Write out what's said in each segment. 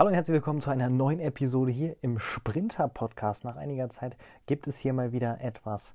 Hallo und herzlich willkommen zu einer neuen Episode hier im Sprinter Podcast. Nach einiger Zeit gibt es hier mal wieder etwas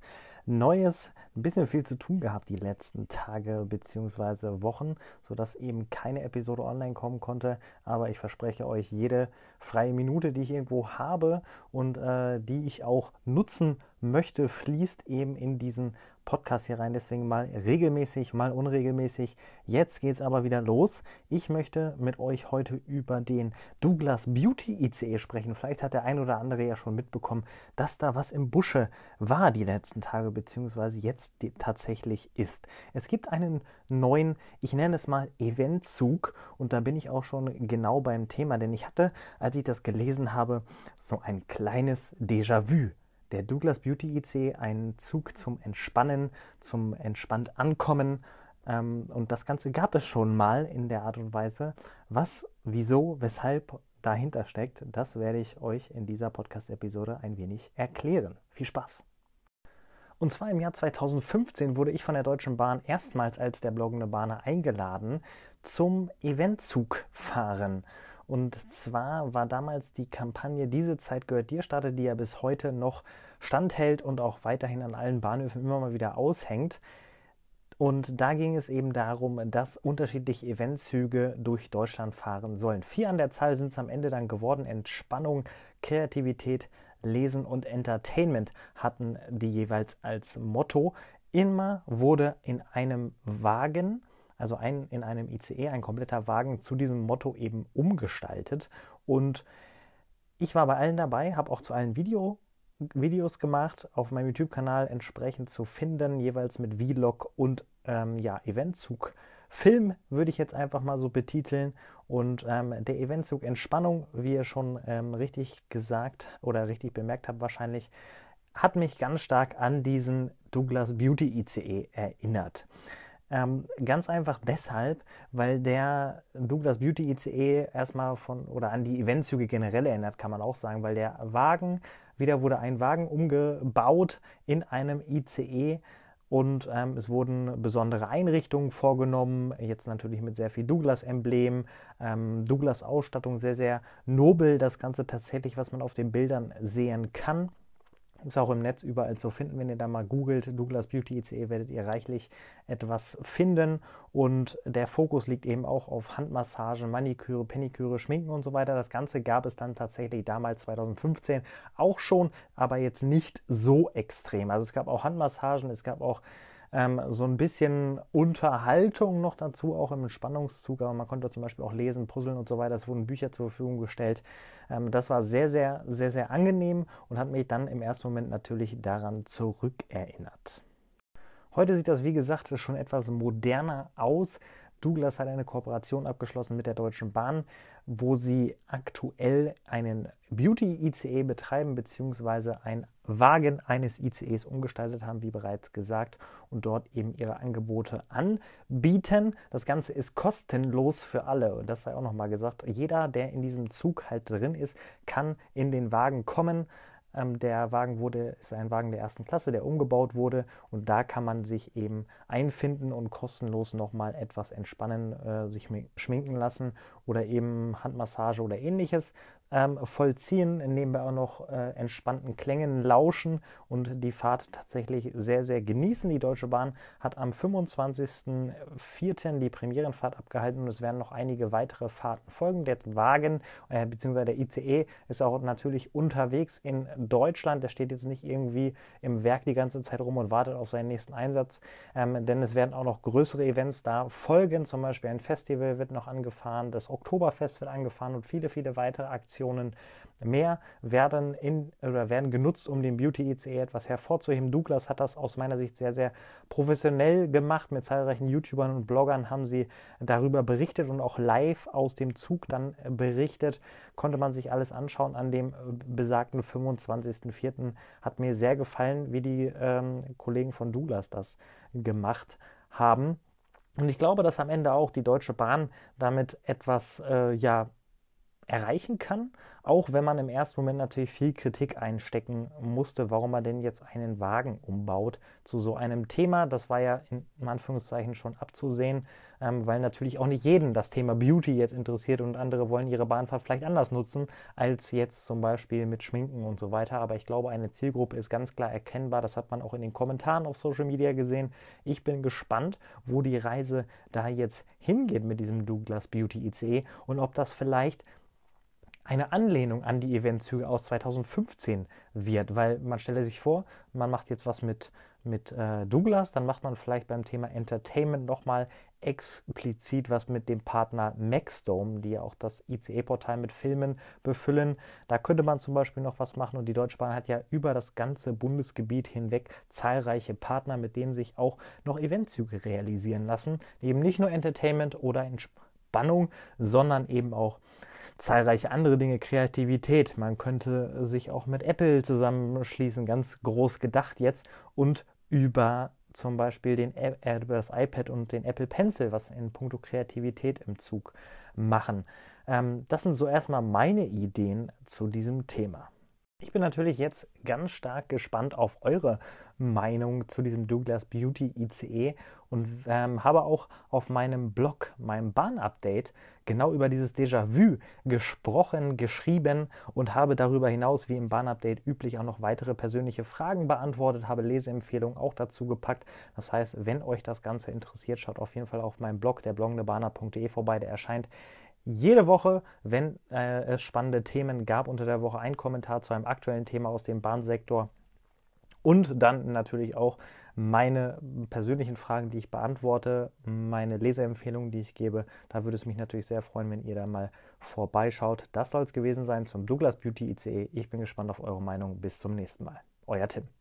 Neues. Ein bisschen viel zu tun gehabt die letzten Tage bzw. Wochen, sodass eben keine Episode online kommen konnte. Aber ich verspreche euch, jede freie Minute, die ich irgendwo habe und äh, die ich auch nutzen möchte, fließt eben in diesen Podcast hier rein. Deswegen mal regelmäßig, mal unregelmäßig. Jetzt geht es aber wieder los. Ich möchte mit euch heute über den Douglas Beauty ICE sprechen. Vielleicht hat der ein oder andere ja schon mitbekommen, dass da was im Busche war die letzten Tage, beziehungsweise jetzt tatsächlich ist. Es gibt einen neuen, ich nenne es mal Eventzug und da bin ich auch schon genau beim Thema, denn ich hatte, als ich das gelesen habe, so ein kleines Déjà-vu der Douglas Beauty IC ein Zug zum Entspannen, zum entspannt Ankommen. Ähm, und das Ganze gab es schon mal in der Art und Weise. Was, wieso, weshalb dahinter steckt, das werde ich euch in dieser Podcast-Episode ein wenig erklären. Viel Spaß! Und zwar im Jahr 2015 wurde ich von der Deutschen Bahn erstmals als der bloggende Bahner eingeladen zum Eventzugfahren. Und zwar war damals die Kampagne Diese Zeit gehört dir startet, die ja bis heute noch standhält und auch weiterhin an allen Bahnhöfen immer mal wieder aushängt. Und da ging es eben darum, dass unterschiedliche Eventzüge durch Deutschland fahren sollen. Vier an der Zahl sind es am Ende dann geworden. Entspannung, Kreativität, Lesen und Entertainment hatten die jeweils als Motto. Immer wurde in einem Wagen also ein, in einem ICE ein kompletter Wagen zu diesem Motto eben umgestaltet. Und ich war bei allen dabei, habe auch zu allen Video, Videos gemacht, auf meinem YouTube-Kanal entsprechend zu finden, jeweils mit Vlog und ähm, ja, Eventzug. Film würde ich jetzt einfach mal so betiteln. Und ähm, der Eventzug Entspannung, wie ihr schon ähm, richtig gesagt oder richtig bemerkt habt, wahrscheinlich, hat mich ganz stark an diesen Douglas Beauty ICE erinnert. Ähm, ganz einfach deshalb, weil der Douglas Beauty ICE erstmal von oder an die Eventzüge generell erinnert, kann man auch sagen, weil der Wagen, wieder wurde ein Wagen umgebaut in einem ICE und ähm, es wurden besondere Einrichtungen vorgenommen, jetzt natürlich mit sehr viel Douglas-Emblem, ähm, Douglas-Ausstattung, sehr, sehr nobel das Ganze tatsächlich, was man auf den Bildern sehen kann. Ist auch im Netz überall zu finden. Wenn ihr da mal googelt, Douglas Beauty ICE, werdet ihr reichlich etwas finden. Und der Fokus liegt eben auch auf Handmassagen, Maniküre, Peniküre, Schminken und so weiter. Das Ganze gab es dann tatsächlich damals 2015 auch schon, aber jetzt nicht so extrem. Also es gab auch Handmassagen, es gab auch ähm, so ein bisschen Unterhaltung noch dazu, auch im Entspannungszug. Aber man konnte zum Beispiel auch lesen, puzzeln und so weiter. Es wurden Bücher zur Verfügung gestellt. Ähm, das war sehr, sehr, sehr, sehr angenehm und hat mich dann im ersten Moment natürlich daran zurückerinnert. Heute sieht das, wie gesagt, schon etwas moderner aus. Douglas hat eine Kooperation abgeschlossen mit der Deutschen Bahn, wo sie aktuell einen Beauty-ICE betreiben, beziehungsweise ein Wagen eines ICEs umgestaltet haben, wie bereits gesagt, und dort eben ihre Angebote anbieten. Das Ganze ist kostenlos für alle. Und das sei auch nochmal gesagt. Jeder, der in diesem Zug halt drin ist, kann in den Wagen kommen. Ähm, der Wagen wurde, ist ein Wagen der ersten Klasse, der umgebaut wurde. Und da kann man sich eben einfinden und kostenlos nochmal etwas entspannen, äh, sich schminken lassen oder eben Handmassage oder ähnliches ähm, vollziehen, nebenbei auch noch äh, entspannten Klängen lauschen und die Fahrt tatsächlich sehr, sehr genießen. Die Deutsche Bahn hat am 25.04. die Premierenfahrt abgehalten und es werden noch einige weitere Fahrten folgen. Der Wagen äh, bzw. der ICE ist auch natürlich unterwegs in Deutschland. Der steht jetzt nicht irgendwie im Werk die ganze Zeit rum und wartet auf seinen nächsten Einsatz, ähm, denn es werden auch noch größere Events da folgen. Zum Beispiel ein Festival wird noch angefahren, das Oktoberfest wird angefahren und viele, viele weitere Aktionen Aktionen mehr werden, in, oder werden genutzt, um den Beauty ICE etwas hervorzuheben. Douglas hat das aus meiner Sicht sehr, sehr professionell gemacht. Mit zahlreichen YouTubern und Bloggern haben sie darüber berichtet und auch live aus dem Zug dann berichtet. Konnte man sich alles anschauen an dem besagten 25.04. Hat mir sehr gefallen, wie die ähm, Kollegen von Douglas das gemacht haben. Und ich glaube, dass am Ende auch die Deutsche Bahn damit etwas äh, ja, erreichen kann, auch wenn man im ersten Moment natürlich viel Kritik einstecken musste, warum man denn jetzt einen Wagen umbaut zu so einem Thema. Das war ja in Anführungszeichen schon abzusehen, ähm, weil natürlich auch nicht jeden das Thema Beauty jetzt interessiert und andere wollen ihre Bahnfahrt vielleicht anders nutzen als jetzt zum Beispiel mit Schminken und so weiter. Aber ich glaube, eine Zielgruppe ist ganz klar erkennbar. Das hat man auch in den Kommentaren auf Social Media gesehen. Ich bin gespannt, wo die Reise da jetzt hingeht mit diesem Douglas Beauty ICE und ob das vielleicht eine Anlehnung an die Eventzüge aus 2015 wird, weil man stelle sich vor, man macht jetzt was mit, mit äh, Douglas, dann macht man vielleicht beim Thema Entertainment nochmal explizit was mit dem Partner Maxdome, die ja auch das ICE-Portal mit Filmen befüllen. Da könnte man zum Beispiel noch was machen und die Deutsche Bahn hat ja über das ganze Bundesgebiet hinweg zahlreiche Partner, mit denen sich auch noch Eventzüge realisieren lassen, eben nicht nur Entertainment oder Entspannung, sondern eben auch zahlreiche andere Dinge, Kreativität. Man könnte sich auch mit Apple zusammenschließen, ganz groß gedacht jetzt, und über zum Beispiel den, äh, das iPad und den Apple Pencil, was in puncto Kreativität im Zug machen. Ähm, das sind so erstmal meine Ideen zu diesem Thema. Ich bin natürlich jetzt ganz stark gespannt auf eure Meinung zu diesem Douglas Beauty ICE und ähm, habe auch auf meinem Blog, meinem Bahn-Update, genau über dieses Déjà-vu gesprochen, geschrieben und habe darüber hinaus, wie im Bahn-Update üblich, auch noch weitere persönliche Fragen beantwortet, habe Leseempfehlungen auch dazu gepackt. Das heißt, wenn euch das Ganze interessiert, schaut auf jeden Fall auf meinem Blog, der bloggendebahner.de vorbei, der erscheint jede Woche, wenn äh, es spannende Themen gab, unter der Woche ein Kommentar zu einem aktuellen Thema aus dem Bahnsektor und dann natürlich auch meine persönlichen Fragen, die ich beantworte, meine Leserempfehlungen, die ich gebe. Da würde es mich natürlich sehr freuen, wenn ihr da mal vorbeischaut. Das soll es gewesen sein zum Douglas Beauty ICE. Ich bin gespannt auf eure Meinung. Bis zum nächsten Mal. Euer Tim.